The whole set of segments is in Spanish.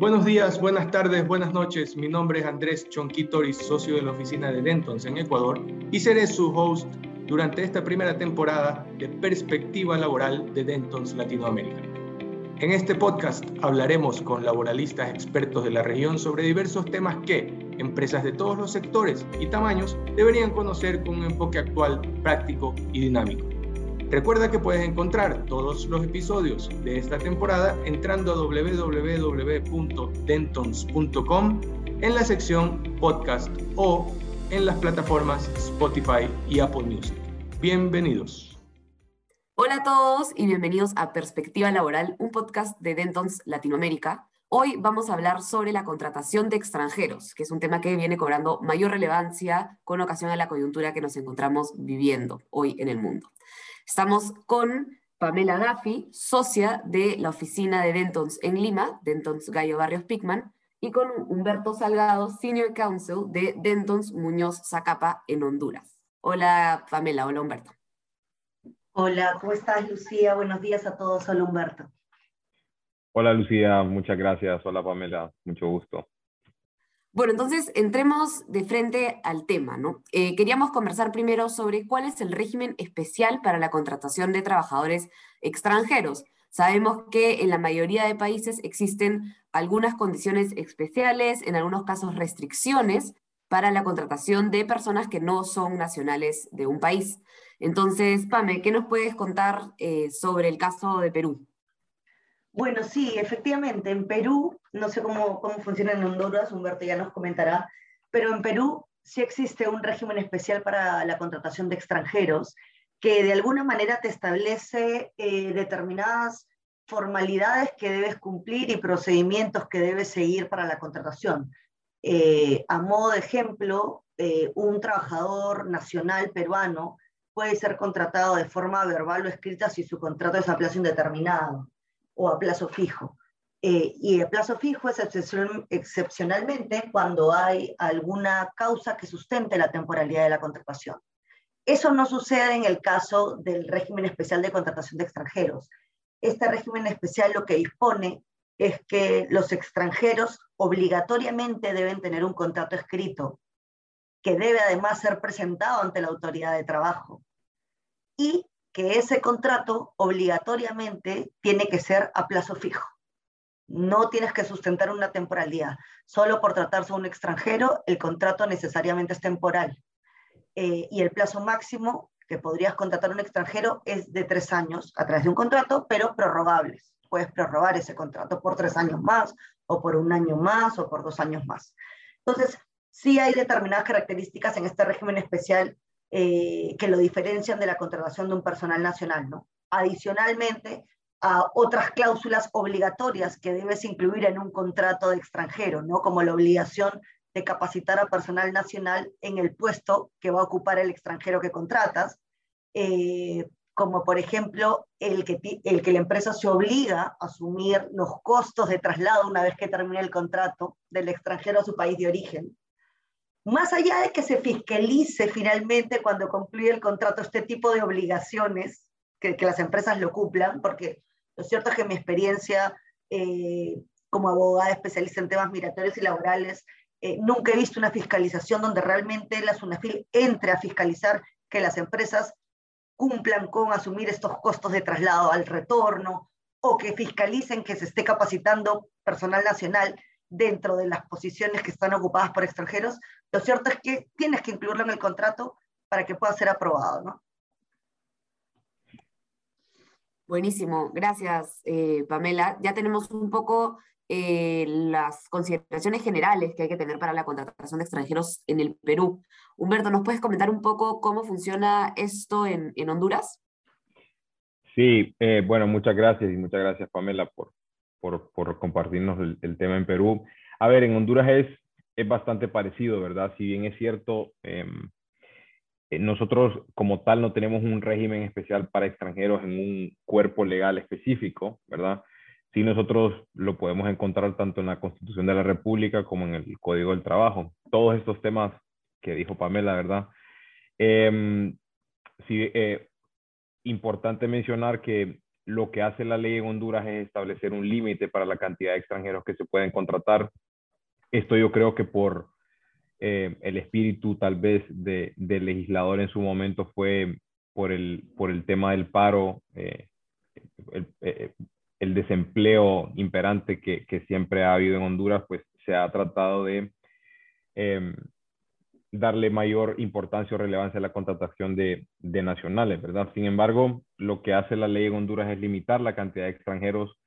Buenos días, buenas tardes, buenas noches. Mi nombre es Andrés Chonquitoris, socio de la oficina de Dentons en Ecuador, y seré su host durante esta primera temporada de Perspectiva Laboral de Dentons Latinoamérica. En este podcast hablaremos con laboralistas expertos de la región sobre diversos temas que empresas de todos los sectores y tamaños deberían conocer con un enfoque actual, práctico y dinámico. Recuerda que puedes encontrar todos los episodios de esta temporada entrando a www.dentons.com en la sección podcast o en las plataformas Spotify y Apple Music. Bienvenidos. Hola a todos y bienvenidos a Perspectiva Laboral, un podcast de Dentons Latinoamérica. Hoy vamos a hablar sobre la contratación de extranjeros, que es un tema que viene cobrando mayor relevancia con ocasión de la coyuntura que nos encontramos viviendo hoy en el mundo. Estamos con Pamela Daffy, socia de la oficina de Dentons en Lima, Dentons Gallo Barrios Picman, y con Humberto Salgado, Senior Counsel de Dentons Muñoz Zacapa en Honduras. Hola Pamela, hola Humberto. Hola, ¿cómo estás Lucía? Buenos días a todos, hola Humberto. Hola Lucía, muchas gracias. Hola Pamela, mucho gusto. Bueno, entonces entremos de frente al tema, ¿no? Eh, queríamos conversar primero sobre cuál es el régimen especial para la contratación de trabajadores extranjeros. Sabemos que en la mayoría de países existen algunas condiciones especiales, en algunos casos restricciones para la contratación de personas que no son nacionales de un país. Entonces, Pame, ¿qué nos puedes contar eh, sobre el caso de Perú? Bueno, sí, efectivamente, en Perú, no sé cómo, cómo funciona en Honduras, Humberto ya nos comentará, pero en Perú sí existe un régimen especial para la contratación de extranjeros que de alguna manera te establece eh, determinadas formalidades que debes cumplir y procedimientos que debes seguir para la contratación. Eh, a modo de ejemplo, eh, un trabajador nacional peruano puede ser contratado de forma verbal o escrita si su contrato es a plazo indeterminado o a plazo fijo. Eh, y el plazo fijo es excepcionalmente cuando hay alguna causa que sustente la temporalidad de la contratación. Eso no sucede en el caso del régimen especial de contratación de extranjeros. Este régimen especial lo que dispone es que los extranjeros obligatoriamente deben tener un contrato escrito que debe además ser presentado ante la autoridad de trabajo y que ese contrato obligatoriamente tiene que ser a plazo fijo. No tienes que sustentar una temporalidad. Solo por tratarse de un extranjero, el contrato necesariamente es temporal. Eh, y el plazo máximo que podrías contratar a un extranjero es de tres años a través de un contrato, pero prorrogables. Puedes prorrogar ese contrato por tres años más, o por un año más, o por dos años más. Entonces, sí hay determinadas características en este régimen especial eh, que lo diferencian de la contratación de un personal nacional, ¿no? Adicionalmente, a otras cláusulas obligatorias que debes incluir en un contrato de extranjero, ¿no? Como la obligación de capacitar a personal nacional en el puesto que va a ocupar el extranjero que contratas, eh, como por ejemplo el que, el que la empresa se obliga a asumir los costos de traslado una vez que termine el contrato del extranjero a su país de origen, más allá de que se fiscalice finalmente cuando concluye el contrato este tipo de obligaciones, que, las empresas lo cumplan, porque lo cierto es que mi experiencia eh, como abogada especialista en temas migratorios y laborales, eh, nunca he visto una fiscalización donde realmente la SUNAFIL entre a fiscalizar que las empresas cumplan con asumir estos costos de traslado al retorno o que fiscalicen que se esté capacitando personal nacional dentro de las posiciones que están ocupadas por extranjeros, lo cierto es que tienes que incluirlo en el contrato para que pueda ser aprobado, ¿no? Buenísimo, gracias eh, Pamela. Ya tenemos un poco eh, las consideraciones generales que hay que tener para la contratación de extranjeros en el Perú. Humberto, ¿nos puedes comentar un poco cómo funciona esto en, Honduras? Sí, eh, bueno, muchas gracias y muchas gracias Pamela por, por, compartirnos el, tema en Perú. A ver, en Honduras es, es bastante parecido, ¿verdad? Si bien es cierto, em, nosotros como tal no tenemos un régimen especial para extranjeros en un cuerpo legal específico, ¿verdad? Sí nosotros lo podemos encontrar tanto en la Constitución de la República como en el Código del Trabajo. Todos estos temas que dijo Pamela, ¿verdad? Eh, sí, eh, importante mencionar que lo que hace la ley en Honduras es establecer un límite para la cantidad de extranjeros que se pueden contratar. Esto yo creo que por eh, el espíritu tal vez del legislador en su momento fue por el, por el tema del paro, eh, el, el, desempleo imperante que, que, siempre ha habido en Honduras, pues se ha tratado de em, darle mayor importancia o relevancia a la contratación de, de, nacionales, ¿verdad? Sin embargo, lo que hace la ley en Honduras es limitar la cantidad de extranjeros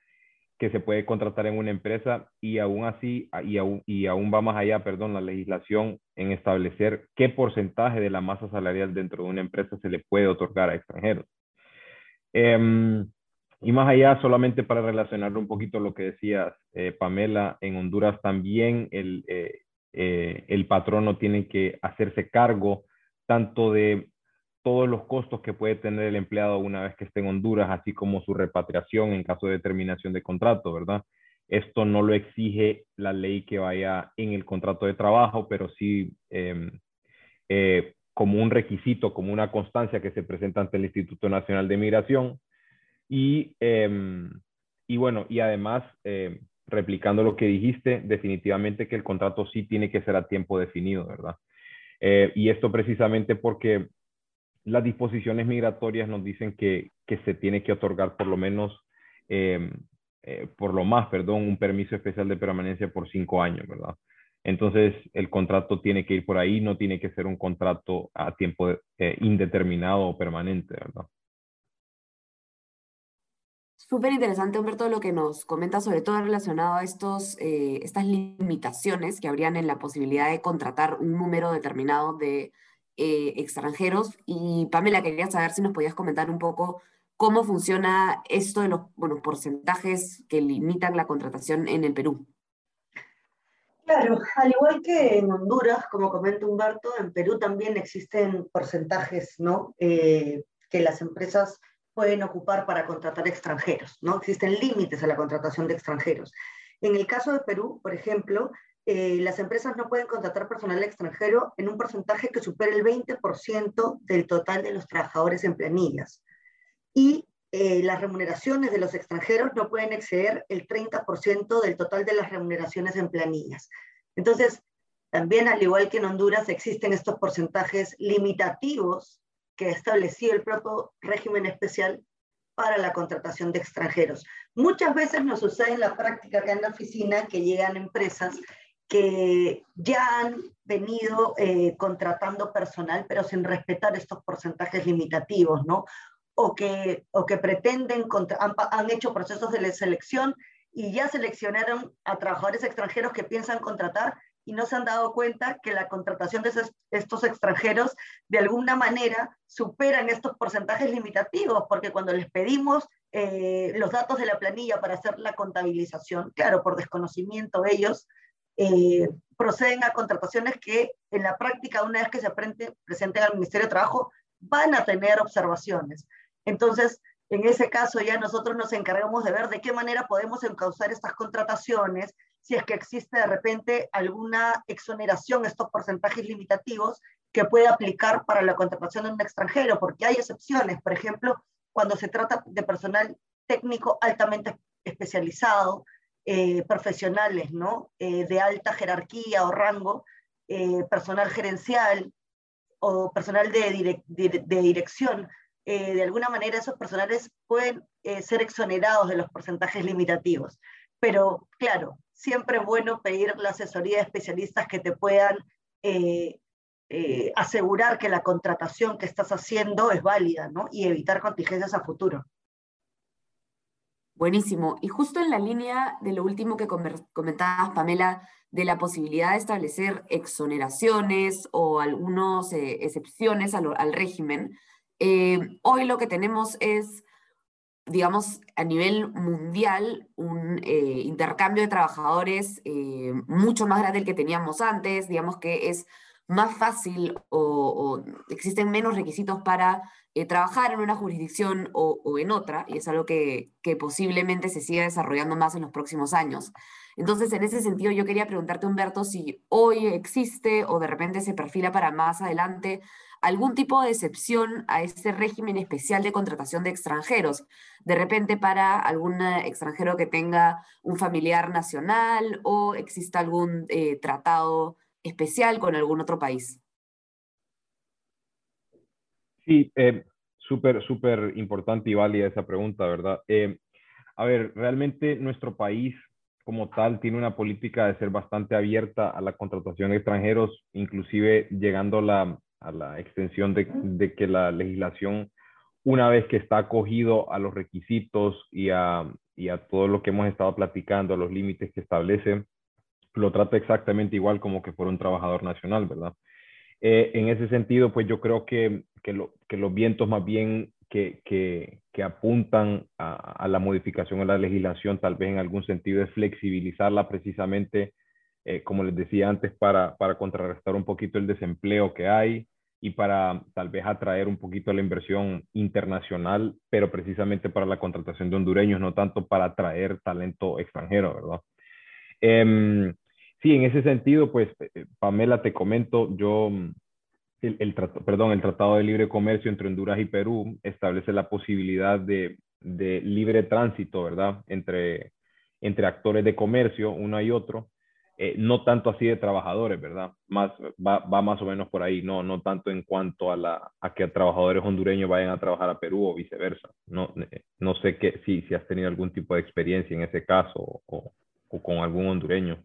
que se puede contratar en una empresa y aún así, y aún, y aún va más allá, perdón, la legislación en establecer qué porcentaje de la masa salarial dentro de una empresa se le puede otorgar a extranjeros. Em, y más allá, solamente para relacionar un poquito lo que decías, eh, Pamela, en Honduras también el, eh, eh, el patrono tiene que hacerse cargo tanto de todos los costos que puede tener el empleado una vez que esté en Honduras, así como su repatriación en caso de terminación de contrato, ¿verdad? Esto no lo exige la ley que vaya en el contrato de trabajo, pero sí em, eh, como un requisito, como una constancia que se presenta ante el Instituto Nacional de Migración. Y, em, y bueno, y además em, replicando lo que dijiste, definitivamente que el contrato sí tiene que ser a tiempo definido, ¿verdad? Eh, y esto precisamente porque las disposiciones migratorias nos dicen que, que se tiene que otorgar por lo menos, eh, eh, por lo más, perdón, un permiso especial de permanencia por cinco años, ¿verdad? Entonces, el contrato tiene que ir por ahí, no tiene que ser un contrato a tiempo indeterminado o permanente, ¿verdad? Súper interesante, Humberto, lo que nos comenta, sobre todo relacionado a estos, eh, estas limitaciones que habrían en la posibilidad de contratar un número determinado de eh, extranjeros. Y Pamela, quería saber si nos podías comentar un poco cómo funciona esto de los bueno, porcentajes que limitan la contratación en el Perú. Claro, al igual que en Honduras, como comenta Humberto, en Perú también existen porcentajes, ¿no? Eh, que las empresas pueden ocupar para contratar extranjeros, ¿no? Existen límites a la contratación de extranjeros. En el caso de Perú, por ejemplo, eh, las empresas no pueden contratar personal extranjero en un porcentaje que supere el 20% del total de los trabajadores en planillas. Y eh, las remuneraciones de los extranjeros no pueden exceder el 30% del total de las remuneraciones en planillas. Entonces, también al igual que en Honduras existen estos porcentajes limitativos que estableció el propio régimen especial para la contratación de extranjeros. Muchas veces nos sucede en la práctica acá en la oficina que llegan empresas que ya han venido eh, contratando personal, pero sin respetar estos porcentajes limitativos, ¿no? O que, o que pretenden, han, han hecho procesos de selección y ya seleccionaron a trabajadores extranjeros que piensan contratar y no se han dado cuenta que la contratación de estos extranjeros de alguna manera superan estos porcentajes limitativos, porque cuando les pedimos eh, los datos de la planilla para hacer la contabilización, claro, por desconocimiento ellos, eh, proceden a contrataciones que en la práctica, una vez que se presenten al Ministerio de Trabajo, van a tener observaciones. Entonces, en ese caso ya nosotros nos encargamos de ver de qué manera podemos encauzar estas contrataciones, si es que existe de repente alguna exoneración, estos porcentajes limitativos que puede aplicar para la contratación de un extranjero, porque hay excepciones, por ejemplo, cuando se trata de personal técnico altamente especializado, eh, profesionales, ¿no? Eh, de alta jerarquía o rango, eh, personal gerencial o personal de, de dirección, de alguna manera esos personales pueden ser exonerados de los porcentajes limitativos. Pero claro, siempre es bueno pedir la asesoría de especialistas que te puedan asegurar que la contratación que estás haciendo es válida, ¿no? Y evitar contingencias a futuro. Buenísimo. Y justo en la línea de lo último que comentabas, Pamela, de la posibilidad de establecer exoneraciones o algunas eh, excepciones al, régimen, hoy lo que tenemos es digamos, a nivel mundial, un eh, intercambio de trabajadores eh, mucho más grande del que teníamos antes, digamos que es más fácil o, existen menos requisitos para eh, trabajar en una jurisdicción o, en otra, y es algo que, posiblemente se siga desarrollando más en los próximos años. Entonces, en ese sentido, yo quería preguntarte, Humberto, si hoy existe o de repente se perfila para más adelante algún tipo de excepción a ese régimen especial de contratación de extranjeros, de repente para algún extranjero que tenga un familiar nacional o exista algún eh, tratado especial con algún otro país. Sí, eh, súper, súper importante y válida esa pregunta, ¿verdad? Eh, a ver, realmente nuestro país como tal tiene una política de ser bastante abierta a la contratación de extranjeros, inclusive llegando la, a la extensión de, de, que la legislación, una vez que está acogido a los requisitos y a, y a todo lo que hemos estado platicando, a los límites que establece, lo trata exactamente igual como que fuera un trabajador nacional, ¿verdad? Eh, en ese sentido, pues yo creo que, que, lo, que los vientos más bien que, que, que apuntan a, a, la modificación de la legislación, tal vez en algún sentido, es flexibilizarla precisamente, eh, como les decía antes, para, para contrarrestar un poquito el desempleo que hay y para tal vez atraer un poquito la inversión internacional, pero precisamente para la contratación de hondureños, no tanto para atraer talento extranjero, ¿verdad? Eh, Sí, en ese sentido, pues, eh, Pamela, te comento, yo, mm, el, el perdón, el Tratado de Libre Comercio entre Honduras y Perú establece la posibilidad de, de libre tránsito, ¿verdad? Entre, entre actores de comercio, uno y otro, eh, no tanto así de trabajadores, ¿verdad? Más, va, va, más o menos por ahí, no, no tanto en cuanto a, la, a que trabajadores hondureños vayan a trabajar a Perú o viceversa. No, eh, no sé que, si, si has tenido algún tipo de experiencia en ese caso o, o con algún hondureño.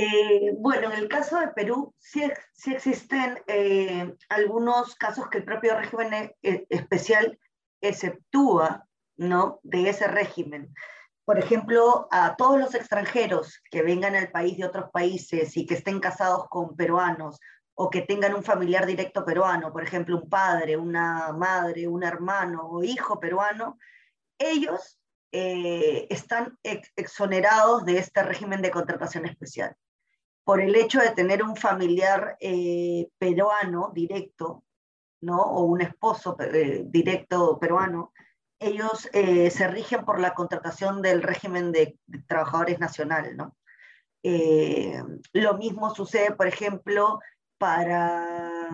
Eh, bueno, en el caso de Perú sí, sí existen eh, algunos casos que el propio régimen e, especial exceptúa ¿no? de ese régimen. Por ejemplo, a todos los extranjeros que vengan al país de otros países y que estén casados con peruanos o que tengan un familiar directo peruano, por ejemplo, un padre, una madre, un hermano o hijo peruano, ellos eh, están ex exonerados de este régimen de contratación especial por el hecho de tener un familiar eh, peruano directo, ¿no? O un esposo eh, directo peruano, ellos eh, se rigen por la contratación del régimen de, trabajadores nacional, lo mismo sucede, por ejemplo, para,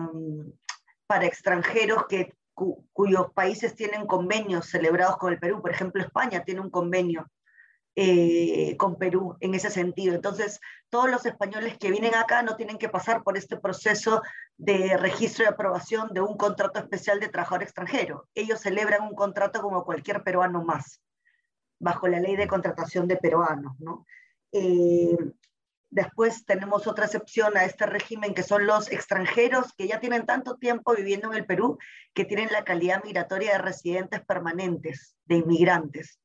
para extranjeros que, cu, cuyos países tienen convenios celebrados con el Perú. Por ejemplo, España tiene un convenio eh, con Perú en ese sentido. Entonces, todos los españoles que vienen acá no tienen que pasar por este proceso de registro y aprobación de un contrato especial de trabajador extranjero. Ellos celebran un contrato como cualquier peruano más, bajo la ley de contratación de peruanos. ¿no? Eh, después tenemos otra excepción a este régimen que son los extranjeros que ya tienen tanto tiempo viviendo en el Perú que tienen la calidad migratoria de residentes permanentes, de inmigrantes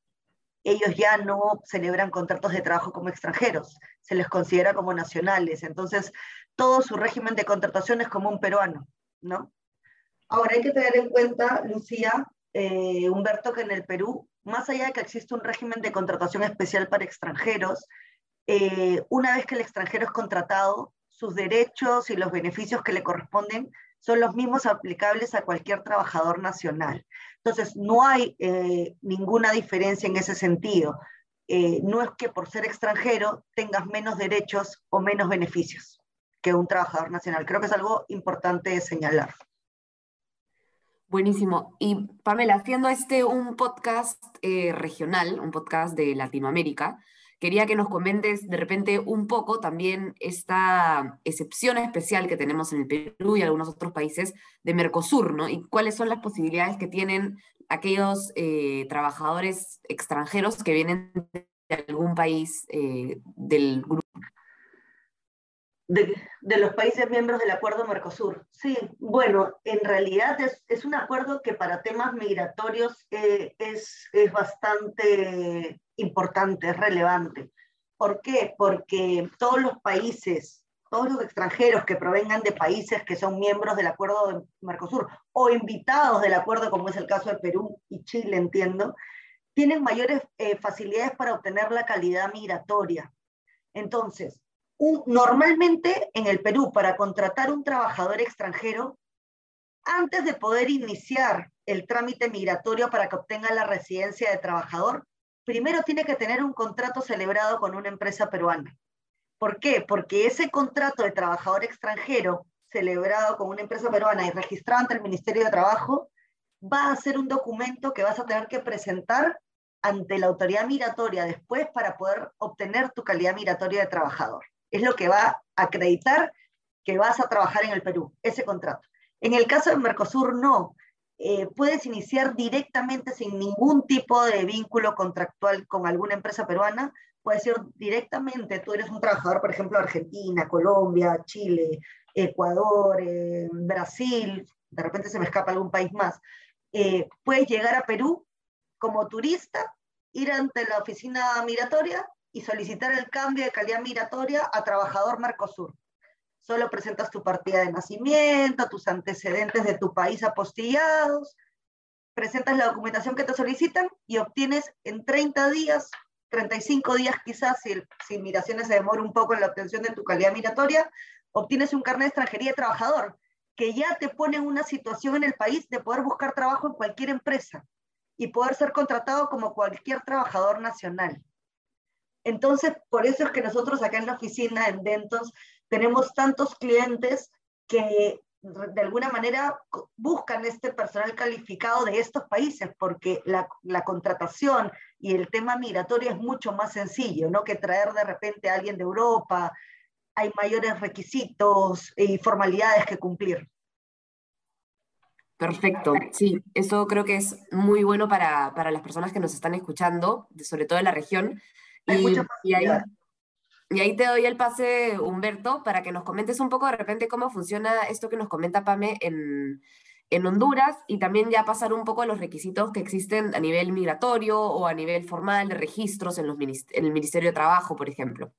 ellos ya no celebran contratos de trabajo como extranjeros, se les considera como nacionales. Entonces, todo su régimen de contratación es como un peruano, ¿no? Ahora hay que tener en cuenta, Lucía, eh, Humberto, que en el Perú, más allá de que existe un régimen de contratación especial para extranjeros, eh, una vez que el extranjero es contratado, sus derechos y los beneficios que le corresponden son los mismos aplicables a cualquier trabajador nacional. Entonces, no hay eh, ninguna diferencia en ese sentido. Eh, no es que por ser extranjero tengas menos derechos o menos beneficios que un trabajador nacional. Creo que es algo importante de señalar. Buenísimo. Y Pamela, haciendo este un podcast eh, regional, un podcast de Latinoamérica, quería que nos comentes de repente un poco también esta excepción especial que tenemos en el Perú y algunos otros países de Mercosur, ¿no? Y cuáles son las posibilidades que tienen aquellos eh, trabajadores extranjeros que vienen de algún país eh, del grupo. De, los países miembros del acuerdo Mercosur. Sí, bueno, en realidad es, es un acuerdo que para temas migratorios eh, es, es bastante importante, es relevante. ¿Por qué? Porque todos los países, todos los extranjeros que provengan de países que son miembros del acuerdo de Mercosur o invitados del acuerdo, como es el caso de Perú y Chile, entiendo, tienen mayores eh, facilidades para obtener la calidad migratoria. Entonces, normalmente en el Perú, para contratar un trabajador extranjero, antes de poder iniciar el trámite migratorio para que obtenga la residencia de trabajador, primero tiene que tener un contrato celebrado con una empresa peruana. ¿Por qué? Porque ese contrato de trabajador extranjero celebrado con una empresa peruana y registrado ante el Ministerio de Trabajo va a ser un documento que vas a tener que presentar ante la autoridad migratoria después para poder obtener tu calidad migratoria de trabajador. Es lo que va a acreditar que vas a trabajar en el Perú, ese contrato. En el caso del Mercosur, no. Eh, puedes iniciar directamente sin ningún tipo de vínculo contractual con alguna empresa peruana. Puedes ir directamente, tú eres un trabajador, por ejemplo, Argentina, Colombia, Chile, Ecuador, eh, Brasil, de repente se me escapa algún país más. Eh, puedes llegar a Perú como turista, ir ante la oficina migratoria y solicitar el cambio de calidad migratoria a trabajador Mercosur. Solo presentas tu partida de nacimiento, tus antecedentes de tu país apostillados, presentas la documentación que te solicitan y obtienes en 30 días, 35 días quizás, si, si migraciones se demora un poco en la obtención de tu calidad migratoria, obtienes un carnet de extranjería de trabajador, que ya te pone en una situación en el país de poder buscar trabajo en cualquier empresa y poder ser contratado como cualquier trabajador nacional. Entonces, por eso es que nosotros acá en la oficina, en Dentos, tenemos tantos clientes que de alguna manera buscan este personal calificado de estos países, porque la, la, contratación y el tema migratorio es mucho más sencillo, ¿no? Que traer de repente a alguien de Europa, hay mayores requisitos y formalidades que cumplir. Perfecto, sí, eso creo que es muy bueno para, para las personas que nos están escuchando, sobre todo en la región. y, y, ahí, y ahí te doy el pase, Humberto, para que nos comentes un poco de repente cómo funciona esto que nos comenta Pame en, en Honduras y también ya pasar un poco a los requisitos que existen a nivel migratorio o a nivel formal de registros en, los, en el Ministerio de Trabajo, por ejemplo.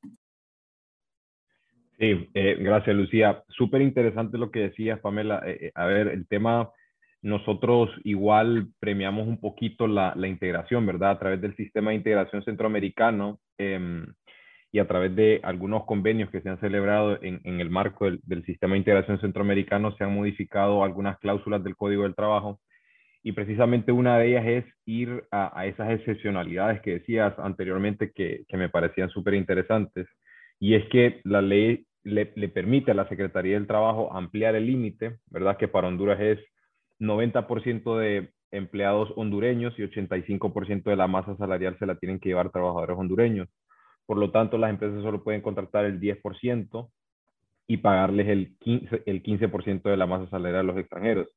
Sí, eh, gracias Lucía. Súper interesante lo que decías, Pamela. Eh, eh, a ver, el tema, nosotros igual premiamos un poquito la, la, integración, ¿verdad? A través del sistema de integración centroamericano em, y a través de algunos convenios que se han celebrado en, el marco del, sistema de integración centroamericano, se han modificado algunas cláusulas del Código del Trabajo. Y precisamente una de ellas es ir a, esas excepcionalidades que decías anteriormente que, me parecían súper interesantes. Y es que la ley le, permite a la Secretaría del Trabajo ampliar el límite, ¿verdad? Que para Honduras es 90% de empleados hondureños y 85% de la masa salarial se la tienen que llevar trabajadores hondureños. Por lo tanto, las empresas solo pueden contratar el 10% y pagarles el 15%, el 15 de la masa salarial a los extranjeros.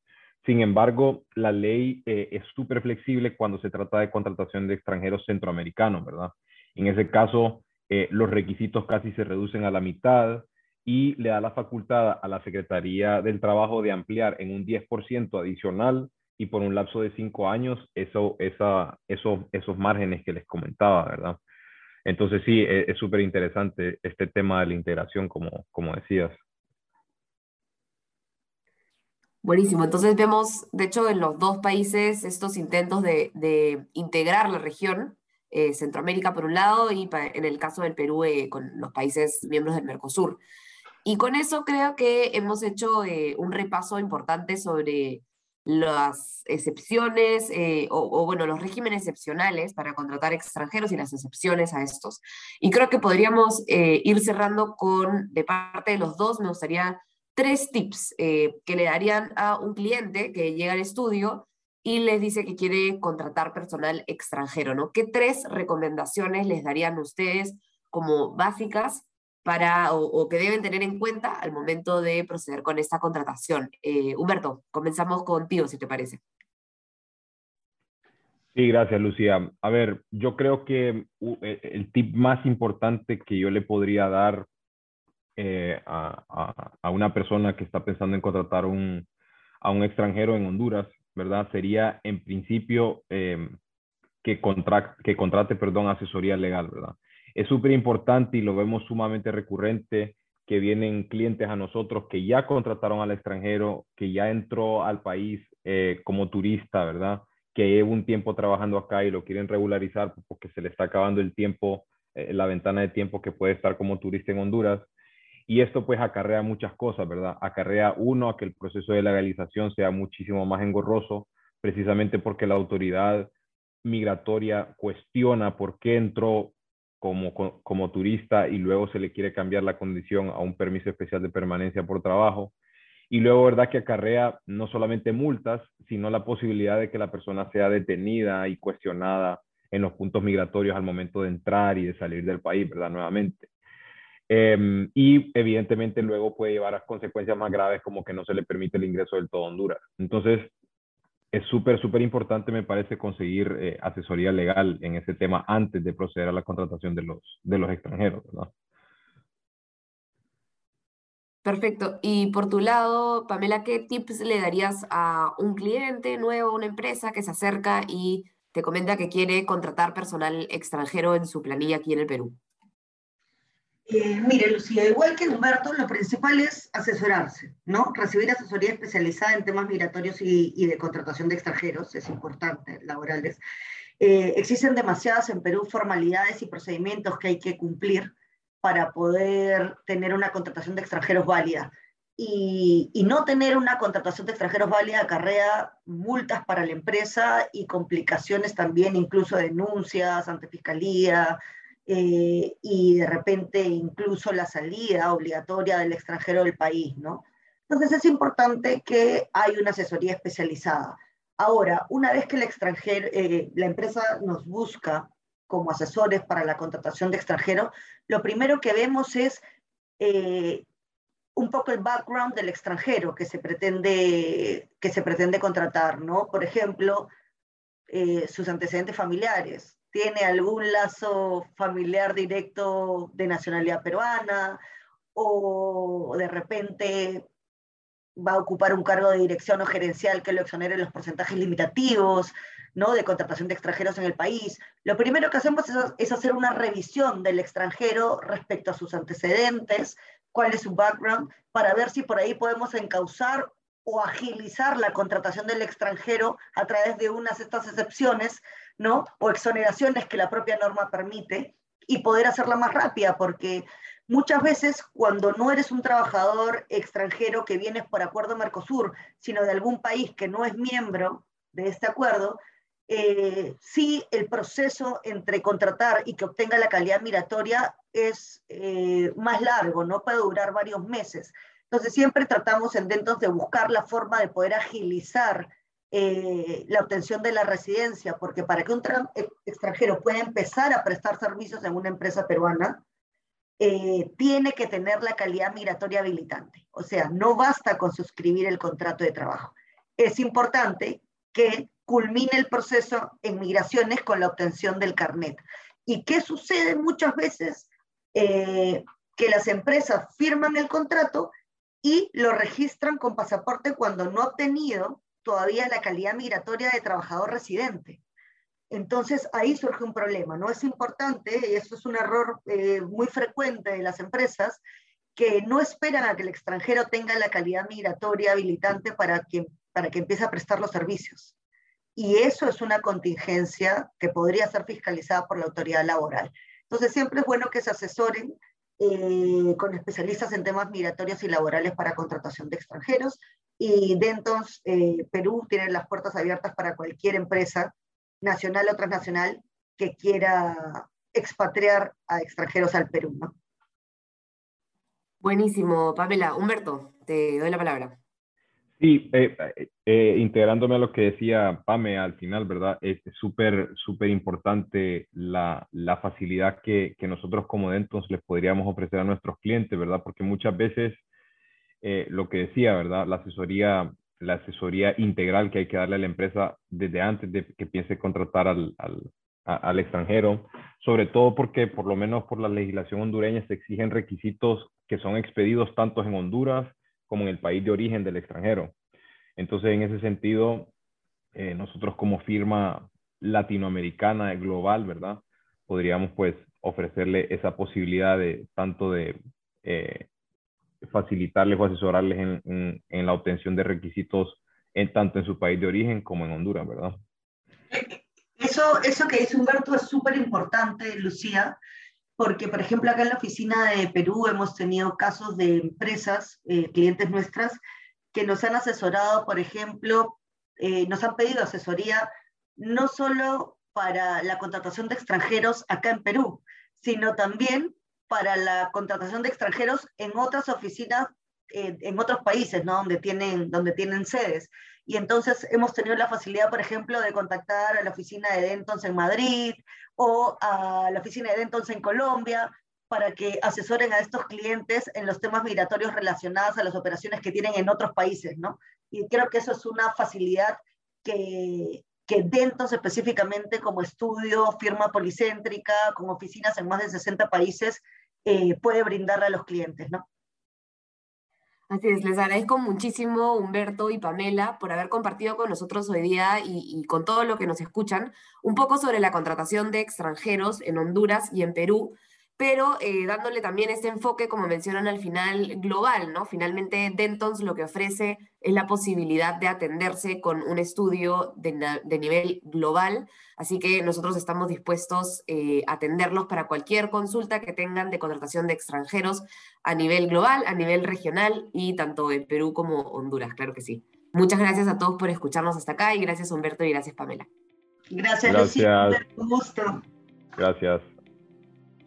Sin embargo, la ley eh, es súper flexible cuando se trata de contratación de extranjeros centroamericanos, ¿verdad? En ese caso, eh, los requisitos casi se reducen a la mitad y le da la facultad a la Secretaría del Trabajo de ampliar en un 10% adicional y por un lapso de cinco años eso, esa, eso, esos márgenes que les comentaba, ¿verdad? Entonces sí, e, es súper interesante este tema de la integración, como, como decías. Buenísimo, entonces vemos, de hecho, en los dos países estos intentos de, de integrar la región, eh, Centroamérica por un lado y en el caso del Perú eh, con los países miembros del Mercosur. Y con eso creo que hemos hecho eh, un repaso importante sobre las excepciones eh, o, bueno, los regímenes excepcionales para contratar extranjeros y las excepciones a estos. Y creo que podríamos eh, ir cerrando con, de parte de los dos, me gustaría tres tips que le darían a un cliente que llega al estudio y les dice que quiere contratar personal extranjero, ¿no? ¿Qué tres recomendaciones les darían ustedes como básicas para, o, que deben tener en cuenta al momento de proceder con esta contratación. Eh, Humberto, comenzamos contigo, si te parece. Sí, gracias, Lucía. A ver, yo creo que e, el tip más importante que yo le podría dar eh, a, a, una persona que está pensando en contratar un, a un extranjero en Honduras, ¿verdad? Sería en principio eh, que, contra, que contrate, perdón, asesoría legal, ¿verdad? Es súper importante y lo vemos sumamente recurrente que vienen clientes a nosotros que ya contrataron al extranjero, que ya entró al país eh, como turista, ¿verdad? Que lleva un tiempo trabajando acá y lo quieren regularizar porque se le está acabando el tiempo, eh, la ventana de tiempo que puede estar como turista en Honduras. Y esto pues acarrea muchas cosas, ¿verdad? Acarrea uno a que el proceso de legalización sea muchísimo más engorroso, precisamente porque la autoridad migratoria cuestiona por qué entró como, como turista y luego se le quiere cambiar la condición a un permiso especial de permanencia por trabajo. Y luego, ¿verdad? Que acarrea no solamente multas, sino la posibilidad de que la persona sea detenida y cuestionada en los puntos migratorios al momento de entrar y de salir del país, ¿verdad? Nuevamente. Em, y evidentemente luego puede llevar a consecuencias más graves como que no se le permite el ingreso del todo a Honduras. Entonces, es súper, súper importante, me parece, conseguir eh, asesoría legal en ese tema antes de proceder a la contratación de los, de los extranjeros. Perfecto. Y por tu lado, Pamela, ¿qué tips le darías a un cliente nuevo, una empresa que se acerca y te comenta que quiere contratar personal extranjero en su planilla aquí en el Perú? Eh, mire, Lucía, igual que Humberto, lo principal es asesorarse, ¿no? Recibir asesoría especializada en temas migratorios y, de contratación de extranjeros, es importante, laborales. Eh, existen demasiadas en Perú formalidades y procedimientos que hay que cumplir para poder tener una contratación de extranjeros válida. Y, y, no tener una contratación de extranjeros válida acarrea multas para la empresa y complicaciones también, incluso denuncias ante fiscalía, eh, y de repente incluso la salida obligatoria del extranjero del país, ¿no? Entonces es importante que hay una asesoría especializada. Ahora, una vez que el extranjero, eh, la empresa nos busca como asesores para la contratación de extranjeros, lo primero que vemos es eh, un poco el background del extranjero que se pretende, que se pretende contratar, ¿no? Por ejemplo, sus antecedentes familiares, tiene algún lazo familiar directo de nacionalidad peruana o de repente va a ocupar un cargo de dirección o gerencial que lo exonere los porcentajes limitativos, ¿no? De contratación de extranjeros en el país. Lo primero que hacemos es, es, hacer una revisión del extranjero respecto a sus antecedentes, cuál es su background, para ver si por ahí podemos encauzar o agilizar la contratación del extranjero a través de unas estas excepciones ¿no? O exoneraciones que la propia norma permite y poder hacerla más rápida, porque muchas veces cuando no eres un trabajador extranjero que vienes por acuerdo Mercosur, sino de algún país que no es miembro de este acuerdo, eh, sí el proceso entre contratar y que obtenga la calidad migratoria es eh, más largo, no puede durar varios meses. Entonces siempre tratamos en Dentos de buscar la forma de poder agilizar eh, la obtención de la residencia, porque para que un e, extranjero pueda empezar a prestar servicios en una empresa peruana, eh, tiene que tener la calidad migratoria habilitante. O sea, no basta con suscribir el contrato de trabajo. Es importante que culmine el proceso en migraciones con la obtención del carnet. ¿Y qué sucede muchas veces? Eh, que las empresas firman el contrato y lo registran con pasaporte cuando no ha obtenido todavía la calidad migratoria de trabajador residente. Entonces ahí surge un problema, ¿no? Es importante, y esto es un error eh, muy frecuente de las empresas, que no esperan a que el extranjero tenga la calidad migratoria habilitante para que, para que empiece a prestar los servicios. Y eso es una contingencia que podría ser fiscalizada por la autoridad laboral. Entonces siempre es bueno que se asesoren eh, con especialistas en temas migratorios y laborales para contratación de extranjeros y Dentons eh, Perú tiene las puertas abiertas para cualquier empresa, nacional o transnacional, que quiera expatriar a extranjeros al Perú. ¿no? Buenísimo, Pamela. Humberto, te doy la palabra. Sí, eh, eh, integrándome a lo que decía Pame al final, ¿verdad? Es súper, súper importante la, la facilidad que, que, nosotros como Dentons les podríamos ofrecer a nuestros clientes, ¿verdad? Porque muchas veces eh, lo que decía, ¿verdad? La asesoría, la asesoría integral que hay que darle a la empresa desde antes de que piense contratar al, al, al extranjero, sobre todo porque por lo menos por la legislación hondureña se exigen requisitos que son expedidos tanto en Honduras como en el país de origen del extranjero. Entonces, en ese sentido, eh, nosotros como firma latinoamericana global, ¿verdad? Podríamos pues ofrecerle esa posibilidad de tanto de eh, facilitarles o asesorarles en, la obtención de requisitos en, tanto en su país de origen como en Honduras, ¿verdad? Eso, eso que dice Humberto es súper importante, Lucía, porque, por ejemplo, acá en la oficina de Perú hemos tenido casos de empresas, eh, clientes nuestras, que nos han asesorado, por ejemplo, eh, nos han pedido asesoría no solo para la contratación de extranjeros acá en Perú, sino también para la contratación de extranjeros en otras oficinas, eh, en otros países, ¿no? Donde tienen, donde tienen sedes. Y entonces hemos tenido la facilidad, por ejemplo, de contactar a la oficina de Dentons en Madrid o a la oficina de Dentons en Colombia para que asesoren a estos clientes en los temas migratorios relacionados a las operaciones que tienen en otros países, ¿no? Y creo que eso es una facilidad que, que Dentons específicamente como estudio, firma policéntrica, con oficinas en más de 60 países, eh, puede brindarle a los clientes, ¿no? Así es, les agradezco muchísimo Humberto y Pamela por haber compartido con nosotros hoy día y, con todo lo que nos escuchan un poco sobre la contratación de extranjeros en Honduras y en Perú, pero eh, dándole también este enfoque, como mencionan al final, global, ¿no? Finalmente, Dentons lo que ofrece es la posibilidad de atenderse con un estudio de, nivel global, así que nosotros estamos dispuestos eh, a atenderlos para cualquier consulta que tengan de contratación de extranjeros a nivel global, a nivel regional y tanto en Perú como Honduras, claro que sí. Muchas gracias a todos por escucharnos hasta acá y gracias Humberto y gracias Pamela. Gracias, gracias. Un gusto. Gracias.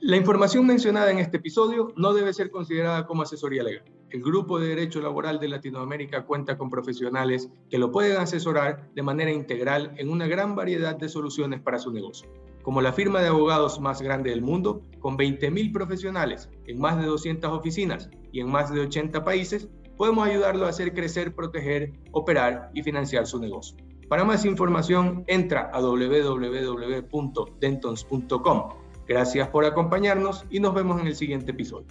La información mencionada en este episodio no debe ser considerada como asesoría legal. El Grupo de Derecho Laboral de Latinoamérica cuenta con profesionales que lo pueden asesorar de manera integral en una gran variedad de soluciones para su negocio. Como la firma de abogados más grande del mundo, con 20.000 profesionales en más de 200 oficinas y en más de 80 países, podemos ayudarlo a hacer crecer, proteger, operar y financiar su negocio. Para más información, entra a www.dentons.com Gracias por acompañarnos y nos vemos en el siguiente episodio.